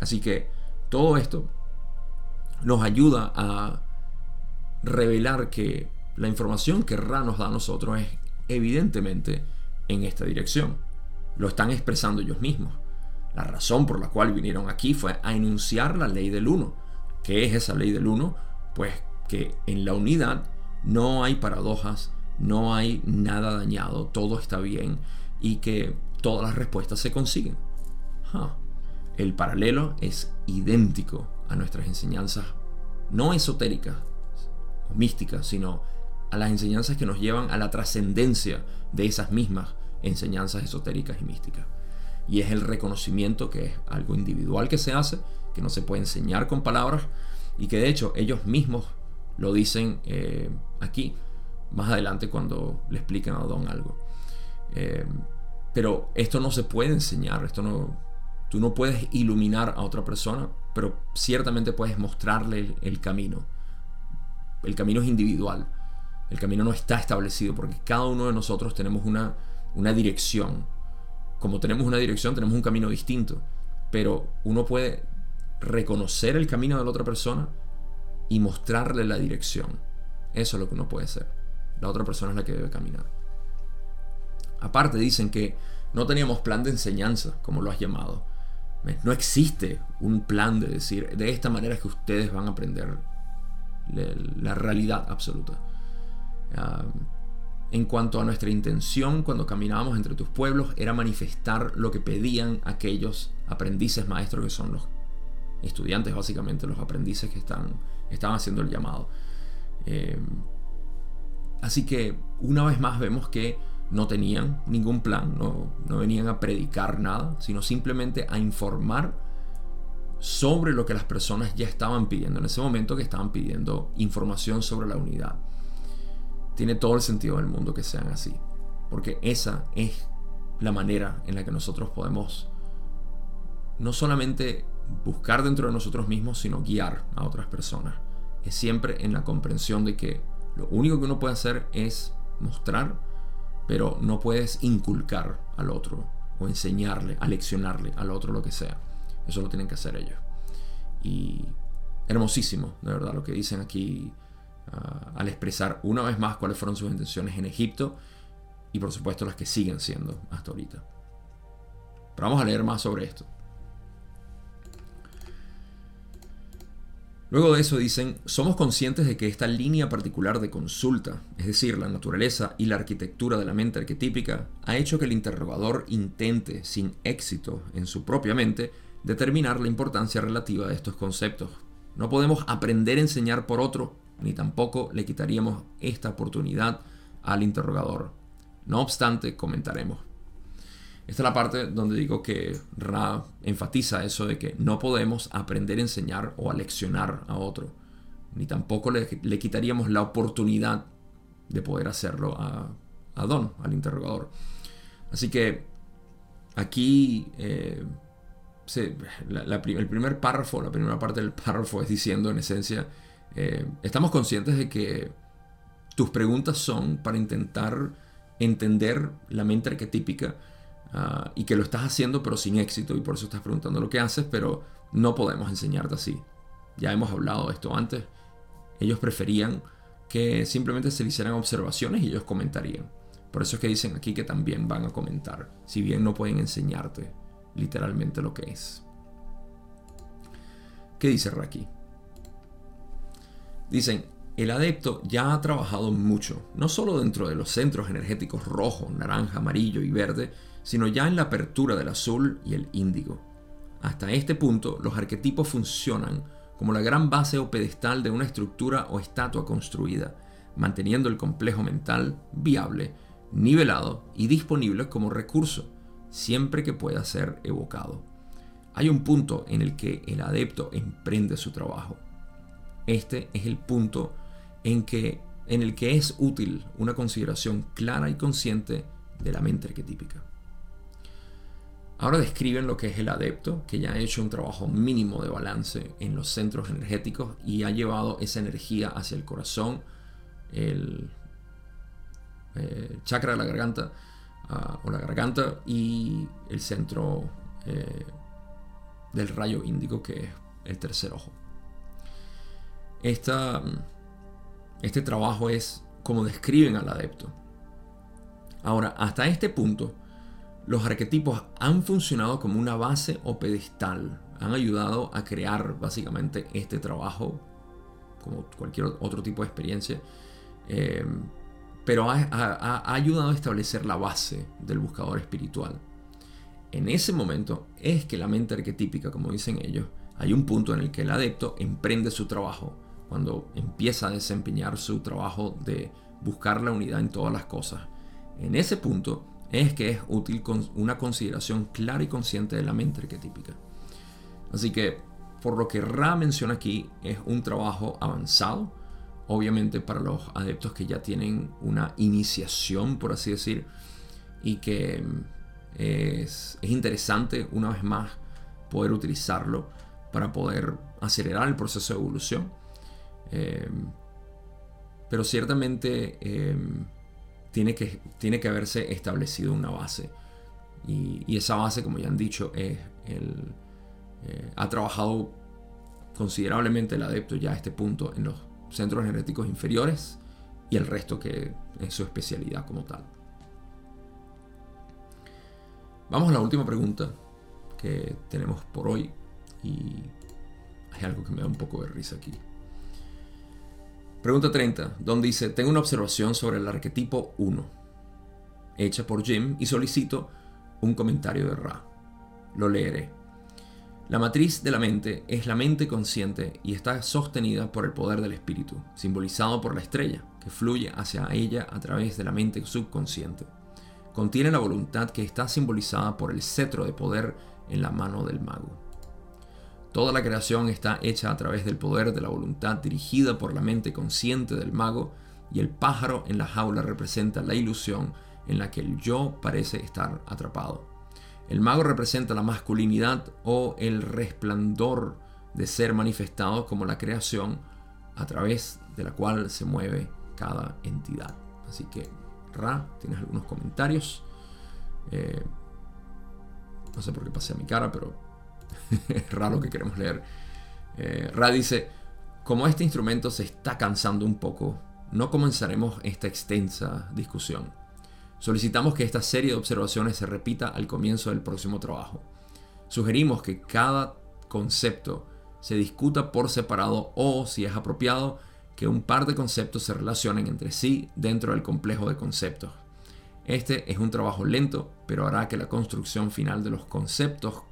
Así que todo esto nos ayuda a revelar que la información que Ra nos da a nosotros es evidentemente en esta dirección. Lo están expresando ellos mismos. La razón por la cual vinieron aquí fue a enunciar la ley del uno. ¿Qué es esa ley del uno? Pues que en la unidad no hay paradojas, no hay nada dañado, todo está bien y que todas las respuestas se consiguen. El paralelo es idéntico a nuestras enseñanzas, no esotéricas o místicas, sino a las enseñanzas que nos llevan a la trascendencia de esas mismas enseñanzas esotéricas y místicas. Y es el reconocimiento que es algo individual que se hace, que no se puede enseñar con palabras y que de hecho ellos mismos lo dicen eh, aquí, más adelante cuando le expliquen a Don algo. Eh, pero esto no se puede enseñar, esto no, tú no puedes iluminar a otra persona, pero ciertamente puedes mostrarle el, camino. El camino es individual, el camino no está establecido porque cada uno de nosotros tenemos una, una dirección. Como tenemos una dirección, tenemos un camino distinto, pero uno puede reconocer el camino de la otra persona y mostrarle la dirección. Eso es lo que uno puede ser. La otra persona es la que debe caminar. Aparte dicen que no teníamos plan de enseñanza, como lo has llamado. No existe un plan de decir, de esta manera es que ustedes van a aprender la realidad absoluta. Ah, en cuanto a nuestra intención cuando caminábamos entre tus pueblos, era manifestar lo que pedían aquellos aprendices maestros que son los estudiantes, básicamente los aprendices que están, estaban haciendo el llamado. Eh, así que una vez más vemos que no tenían ningún plan, no, no venían a predicar nada, sino simplemente a informar sobre lo que las personas ya estaban pidiendo en ese momento, que estaban pidiendo información sobre la unidad. Tiene todo el sentido del mundo que sean así, porque esa es la manera en la que nosotros podemos no solamente buscar dentro de nosotros mismos, sino guiar a otras personas. Es siempre en la comprensión de que lo único que uno puede hacer es mostrar, pero no puedes inculcar al otro o enseñarle, aleccionarle al otro lo que sea. Eso lo tienen que hacer ellos. Y hermosísimo, de verdad, lo que dicen aquí ah, al expresar una vez más cuáles fueron sus intenciones en Egipto y por supuesto las que siguen siendo hasta ahorita. Pero vamos a leer más sobre esto. Luego de eso dicen, somos conscientes de que esta línea particular de consulta, es decir, la naturaleza y la arquitectura de la mente arquetípica, ha hecho que el interrogador intente, sin éxito en su propia mente, determinar la importancia relativa de estos conceptos. No podemos aprender a enseñar por otro, ni tampoco le quitaríamos esta oportunidad al interrogador. No obstante, comentaremos. Esta es la parte donde digo que Ra enfatiza eso de que no podemos aprender a enseñar o a leccionar a otro, ni tampoco le, quitaríamos la oportunidad de poder hacerlo a, Don, al interrogador. Así que aquí eh, el primer párrafo, la primera parte del párrafo es diciendo en esencia, eh, estamos conscientes de que tus preguntas son para intentar entender la mente arquetípica Ah, y que lo estás haciendo pero sin éxito y por eso estás preguntando lo que haces, pero no podemos enseñarte así. Ya hemos hablado de esto antes. Ellos preferían que simplemente se le hicieran observaciones y ellos comentarían. Por eso es que dicen aquí que también van a comentar, si bien no pueden enseñarte literalmente lo que es. ¿Qué dice Raki? Dicen, el adepto ya ha trabajado mucho, no solo dentro de los centros energéticos rojo, naranja, amarillo y verde, sino ya en la apertura del azul y el índigo. Hasta este punto, los arquetipos funcionan como la gran base o pedestal de una estructura o estatua construida, manteniendo el complejo mental viable, nivelado y disponible como recurso, siempre que pueda ser evocado. Hay un punto en el que el adepto emprende su trabajo. Este es el punto en, que, en el que es útil una consideración clara y consciente de la mente arquetípica. Ahora describen lo que es el adepto, que ya ha hecho un trabajo mínimo de balance en los centros energéticos y ha llevado esa energía hacia el corazón, el eh, chakra de la garganta ah, o la garganta y el centro eh, del rayo índigo, que es el tercer ojo. este trabajo es como describen al adepto. Ahora, hasta este punto, los arquetipos han funcionado como una base o pedestal, han ayudado a crear básicamente este trabajo, como cualquier otro tipo de experiencia, eh, pero ha, ayudado a establecer la base del buscador espiritual. En ese momento es que la mente arquetípica, como dicen ellos, hay un punto en el que el adepto emprende su trabajo, cuando empieza a desempeñar su trabajo de buscar la unidad en todas las cosas. En ese punto es que es útil con una consideración clara y consciente de la mente arquetípica. Así que, por lo que Ra menciona aquí, es un trabajo avanzado, obviamente para los adeptos que ya tienen una iniciación, por así decir, y que es, interesante, una vez más, poder utilizarlo para poder acelerar el proceso de evolución. Eh, pero ciertamente eh, tiene que, tiene que haberse establecido una base. Y, esa base, como ya han dicho, es eh, ha trabajado considerablemente el adepto ya a este punto en los centros energéticos inferiores y el resto que es su especialidad como tal. Vamos a la última pregunta que tenemos por hoy y hay algo que me da un poco de risa aquí. Pregunta 30, donde dice, tengo una observación sobre el arquetipo 1, hecha por Jim y solicito un comentario de Ra. Lo leeré. La matriz de la mente es la mente consciente y está sostenida por el poder del espíritu, simbolizado por la estrella, que fluye hacia ella a través de la mente subconsciente. Contiene la voluntad que está simbolizada por el cetro de poder en la mano del mago. Toda la creación está hecha a través del poder de la voluntad dirigida por la mente consciente del mago y el pájaro en la jaula representa la ilusión en la que el yo parece estar atrapado. El mago representa la masculinidad o el resplandor de ser manifestado como la creación a través de la cual se mueve cada entidad. Así que, Ra, tienes algunos comentarios. Eh, no sé por qué pasé a mi cara, pero es raro que queremos leer. Eh, Ra dice, como este instrumento se está cansando un poco, no comenzaremos esta extensa discusión. Solicitamos que esta serie de observaciones se repita al comienzo del próximo trabajo. Sugerimos que cada concepto se discuta por separado o, si es apropiado, que un par de conceptos se relacionen entre sí dentro del complejo de conceptos. Este es un trabajo lento, pero hará que la construcción final de los conceptos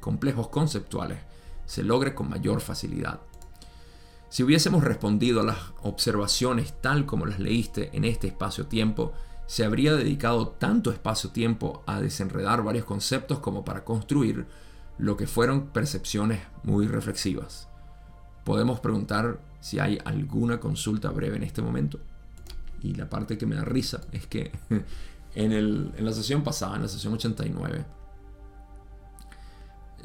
complejos conceptuales se logre con mayor facilidad. Si hubiésemos respondido a las observaciones tal como las leíste en este espacio-tiempo, se habría dedicado tanto espacio-tiempo a desenredar varios conceptos como para construir lo que fueron percepciones muy reflexivas. Podemos preguntar si hay alguna consulta breve en este momento. Y la parte que me da risa es que en, la sesión pasada, en la sesión 89,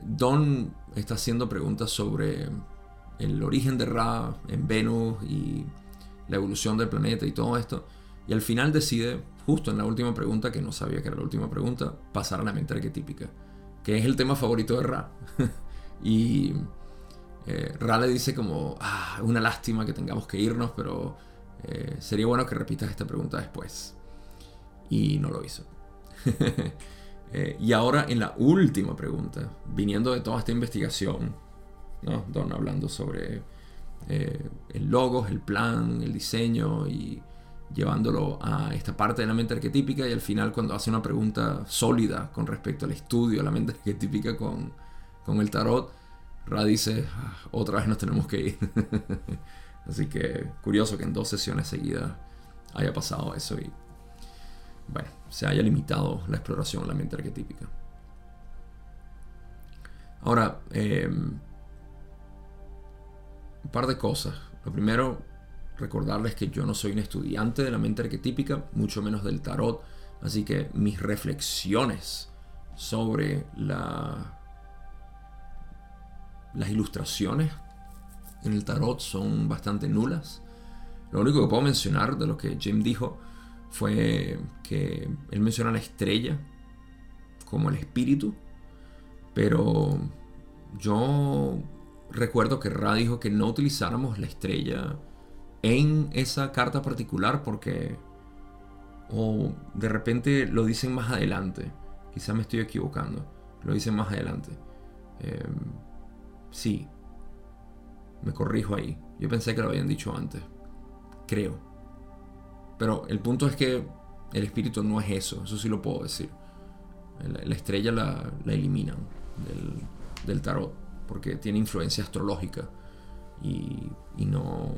Don está haciendo preguntas sobre el origen de Ra en Venus y la evolución del planeta y todo esto. Y al final decide, justo en la última pregunta, que no sabía que era la última pregunta, pasar a la mente arquetípica, que es el tema favorito de Ra. y eh, Ra le dice como, ah, una lástima que tengamos que irnos, pero eh, sería bueno que repitas esta pregunta después y no lo hizo. Eh, y ahora en la última pregunta, viniendo de toda esta investigación, ¿no? Don hablando sobre eh, el logo, el plan, el diseño y llevándolo a esta parte de la mente arquetípica y al final cuando hace una pregunta sólida con respecto al estudio de la mente arquetípica con, con el tarot, Ra dice, ah, otra vez nos tenemos que ir. Así que curioso que en dos sesiones seguidas haya pasado eso bueno, se haya limitado la exploración de la mente arquetípica. Ahora, em, un par de cosas. Lo primero, recordarles que yo no soy un estudiante de la mente arquetípica, mucho menos del tarot, así que mis reflexiones sobre la, las ilustraciones en el tarot son bastante nulas. Lo único que puedo mencionar de lo que Jim dijo fue que él menciona la estrella como el espíritu, pero yo recuerdo que Ra dijo que no utilizáramos la estrella en esa carta particular porque o de repente lo dicen más adelante, quizá me estoy equivocando, lo dicen más adelante. Em, sí, me corrijo ahí. Yo pensé que lo habían dicho antes. Creo. Pero el punto es que el espíritu no es eso, eso sí lo puedo decir. La, estrella la, eliminan del, tarot porque tiene influencia astrológica y, no,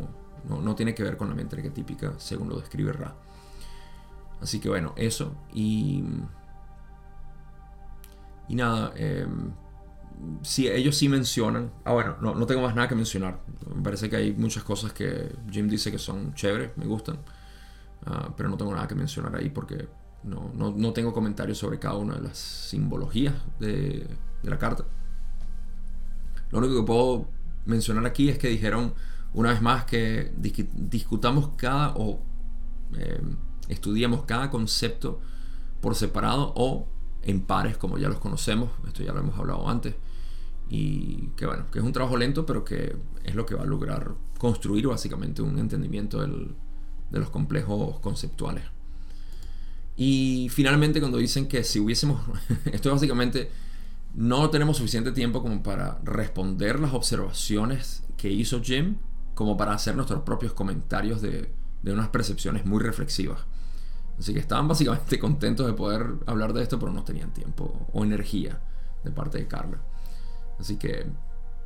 no, tiene que ver con la mente arquetípica según lo describe Ra. Así que bueno, eso. Y, y nada, eh, ellos sí mencionan. Ah, bueno, no, no tengo más nada que mencionar. Me parece que hay muchas cosas que Jim dice que son chéveres, me gustan. Ah, pero no tengo nada que mencionar ahí porque no, no, tengo comentarios sobre cada una de las simbologías de, de, la carta. Lo único que puedo mencionar aquí es que dijeron una vez más que discutamos cada o eh, estudiamos cada concepto por separado o en pares como ya los conocemos, esto ya lo hemos hablado antes, y que bueno, que es un trabajo lento pero que es lo que va a lograr construir básicamente un entendimiento del, de los complejos conceptuales. Y finalmente cuando dicen que si hubiésemos, esto básicamente, no tenemos suficiente tiempo como para responder las observaciones que hizo Jim, como para hacer nuestros propios comentarios de, de unas percepciones muy reflexivas. Así que estaban básicamente contentos de poder hablar de esto, pero no tenían tiempo o energía de parte de Carla. Así que,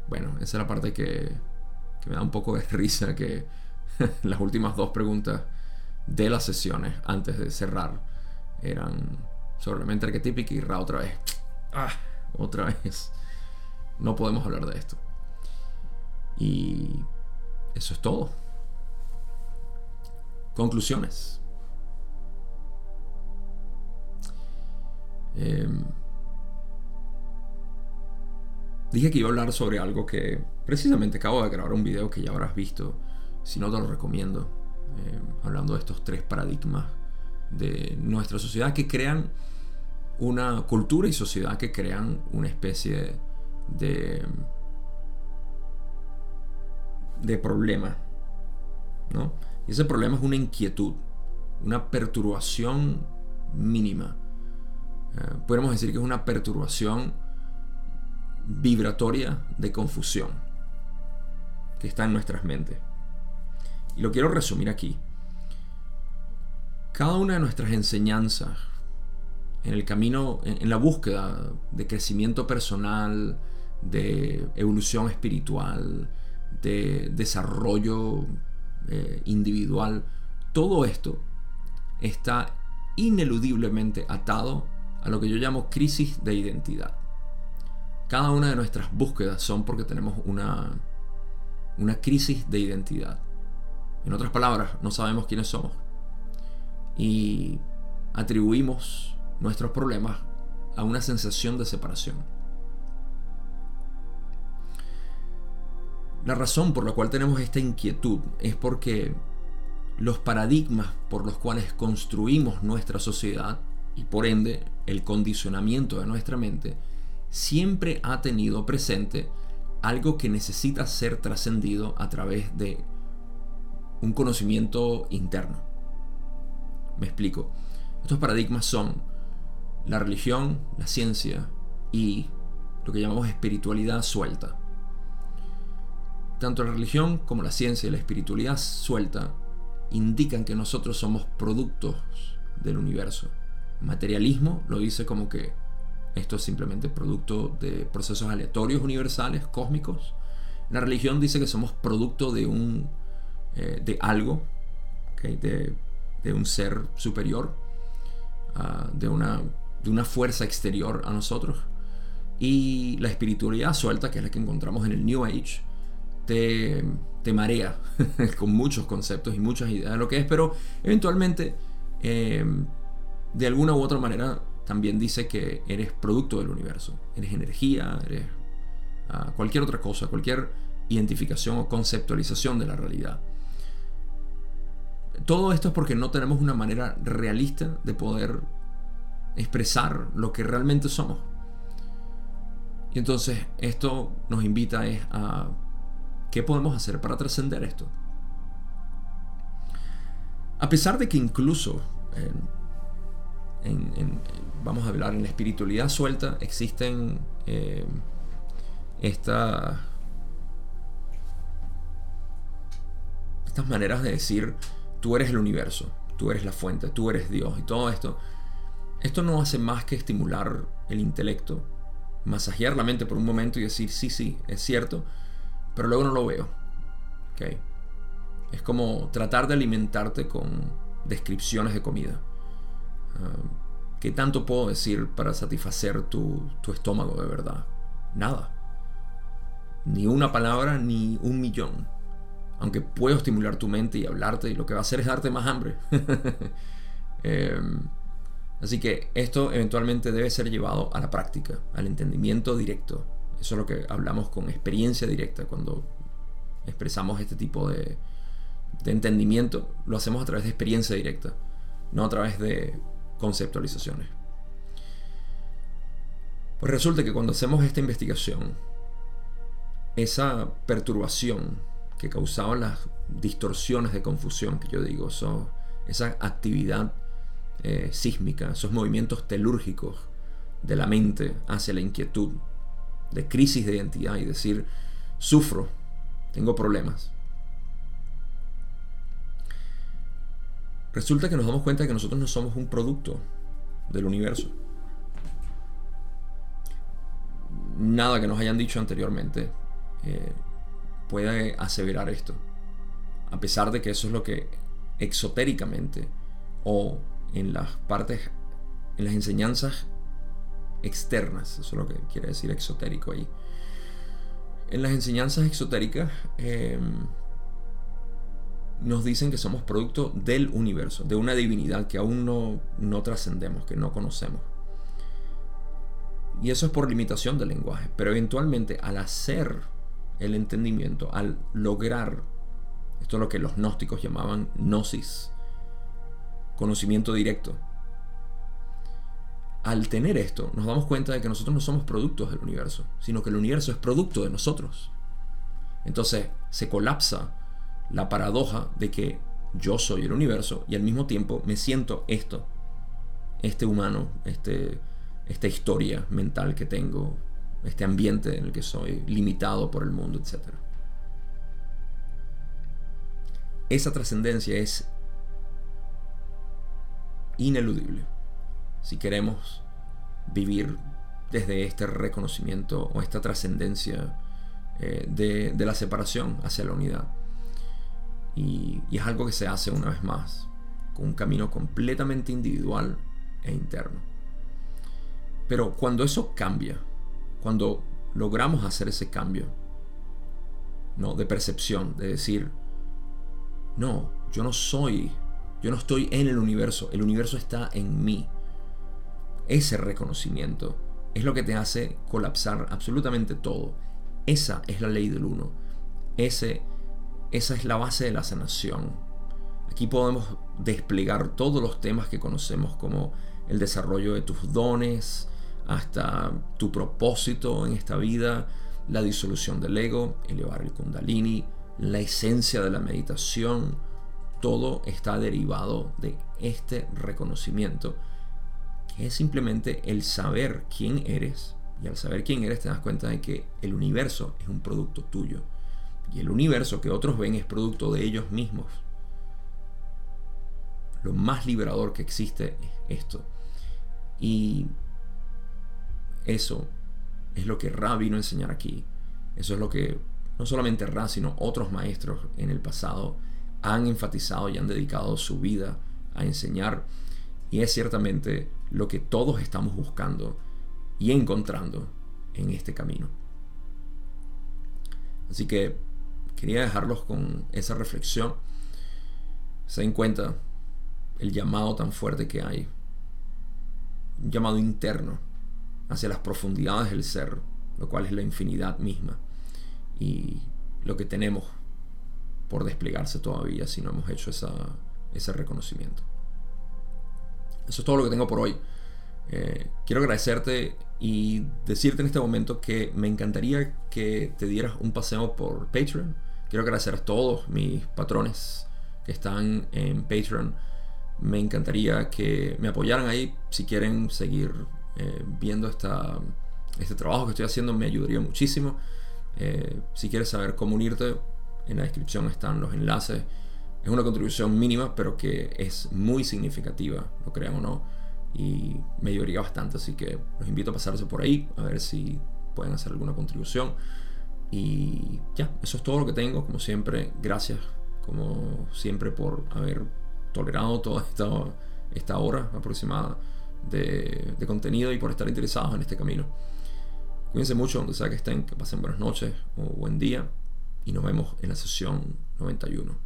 bueno, esa es la parte que, que me da un poco de risa, que las últimas dos preguntas de las sesiones antes de cerrar eran sobre la mente arquetípica y Ra otra vez. Ah, otra vez. No podemos hablar de esto. Y eso es todo. Conclusiones. Em, dije que iba a hablar sobre algo que precisamente acabo de grabar un video que ya habrás visto. Si no, te lo recomiendo. Em, hablando de estos tres paradigmas de nuestra sociedad que crean una cultura y sociedad que crean una especie de de problema ¿no? y ese problema es una inquietud una perturbación mínima eh, podemos decir que es una perturbación vibratoria de confusión que está en nuestras mentes y lo quiero resumir aquí cada una de nuestras enseñanzas en el camino, en, la búsqueda de crecimiento personal, de evolución espiritual, de desarrollo eh, individual, todo esto está ineludiblemente atado a lo que yo llamo crisis de identidad. Cada una de nuestras búsquedas son porque tenemos una, una crisis de identidad. En otras palabras, no sabemos quiénes somos y atribuimos nuestros problemas a una sensación de separación. La razón por la cual tenemos esta inquietud es porque los paradigmas por los cuales construimos nuestra sociedad y por ende el condicionamiento de nuestra mente siempre ha tenido presente algo que necesita ser trascendido a través de un conocimiento interno. Me explico. Estos paradigmas son la religión, la ciencia y lo que llamamos espiritualidad suelta. Tanto la religión como la ciencia y la espiritualidad suelta indican que nosotros somos productos del universo. Materialismo lo dice como que esto es simplemente producto de procesos aleatorios universales, cósmicos. La religión dice que somos producto de un eh, de algo, de de un ser superior, ah, de, una, de una fuerza exterior a nosotros. Y la espiritualidad suelta, que es la que encontramos en el New Age, te, te marea con muchos conceptos y muchas ideas de lo que es, pero eventualmente, em, de alguna u otra manera, también dice que eres producto del universo, eres energía, eres ah, cualquier otra cosa, cualquier identificación o conceptualización de la realidad. Todo esto es porque no tenemos una manera realista de poder expresar lo que realmente somos. Y entonces esto nos invita a qué podemos hacer para trascender esto. A pesar de que incluso vamos a hablar en la espiritualidad suelta existen eh, estas maneras de decir tú eres el universo, tú eres la fuente, tú eres Dios y todo esto, esto no hace más que estimular el intelecto, masajear la mente por un momento y decir, sí, sí, es cierto, pero luego no lo veo. ¿Okay? Es como tratar de alimentarte con descripciones de comida. Ah, ¿Qué tanto puedo decir para satisfacer tu, tu estómago de verdad? Nada. Ni una palabra, ni un millón aunque puedo estimular tu mente y hablarte, y lo que va a hacer es darte más hambre. Em, así que esto eventualmente debe ser llevado a la práctica, al entendimiento directo. Eso es lo que hablamos con experiencia directa cuando expresamos este tipo de, de entendimiento. Lo hacemos a través de experiencia directa, no a través de conceptualizaciones. Pues resulta que cuando hacemos esta investigación, esa perturbación que causaban las distorsiones de confusión que yo digo, esa actividad eh, sísmica, esos movimientos telúrgicos de la mente hacia la inquietud, de crisis de identidad y decir, sufro, tengo problemas. Resulta que nos damos cuenta de que nosotros no somos un producto del universo. Nada que nos hayan dicho anteriormente eh, puede aseverar esto. A pesar de que eso es lo que exotéricamente o en las partes, en las enseñanzas externas, eso es lo que quiere decir exotérico ahí. En las enseñanzas exotéricas em, nos dicen que somos producto del universo, de una divinidad que aún no, no trascendemos, que no conocemos. Y eso es por limitación del lenguaje, pero eventualmente al hacer el entendimiento, al lograr, esto es lo que los gnósticos llamaban gnosis, conocimiento directo. Al tener esto, nos damos cuenta de que nosotros no somos productos del universo, sino que el universo es producto de nosotros. Entonces se colapsa la paradoja de que yo soy el universo y al mismo tiempo me siento esto, este humano, este, esta historia mental que tengo, este ambiente en el que soy, limitado por el mundo, etc. Esa trascendencia es ineludible si queremos vivir desde este reconocimiento o esta trascendencia eh, de, la separación hacia la unidad. Y, y, es algo que se hace una vez más con un camino completamente individual e interno. Pero cuando eso cambia, cuando logramos hacer ese cambio, ¿no? De percepción, de decir, no, yo no soy, yo no estoy en el universo, el universo está en mí. Ese reconocimiento es lo que te hace colapsar absolutamente todo. Esa es la ley del uno. Ese, esa es la base de la sanación. Aquí podemos desplegar todos los temas que conocemos como el desarrollo de tus dones, hasta tu propósito en esta vida, la disolución del ego, elevar el kundalini, la esencia de la meditación, todo está derivado de este reconocimiento, que es simplemente el saber quién eres, y al saber quién eres te das cuenta de que el universo es un producto tuyo, y el universo que otros ven es producto de ellos mismos. Lo más liberador que existe es esto. Y eso es lo que Ra vino a enseñar aquí. Eso es lo que no solamente Ra, sino otros maestros en el pasado han enfatizado y han dedicado su vida a enseñar. Y es ciertamente lo que todos estamos buscando y encontrando en este camino. Así que quería dejarlos con esa reflexión. Se den cuenta el llamado tan fuerte que hay. Un llamado interno hacia las profundidades del ser, lo cual es la infinidad misma. Y lo que tenemos por desplegarse todavía si no hemos hecho ese reconocimiento. Eso es todo lo que tengo por hoy. Eh, quiero agradecerte y decirte en este momento que me encantaría que te dieras un paseo por Patreon. Quiero agradecer a todos mis patrones que están en Patreon. Me encantaría que me apoyaran ahí si quieren seguir eh, viendo esta, este trabajo que estoy haciendo me ayudaría muchísimo. Eh, si quieres saber cómo unirte, en la descripción están los enlaces. Es una contribución mínima, pero que es muy significativa, lo crean o no, y me ayudaría bastante. Así que los invito a pasarse por ahí, a ver si pueden hacer alguna contribución. Y ya, eso es todo lo que tengo. Como siempre, gracias, como siempre, por haber tolerado toda esta, esta hora aproximada de, contenido y por estar interesados en este camino. Cuídense mucho donde sea que estén, que pasen buenas noches o buen día y nos vemos en la sesión 91.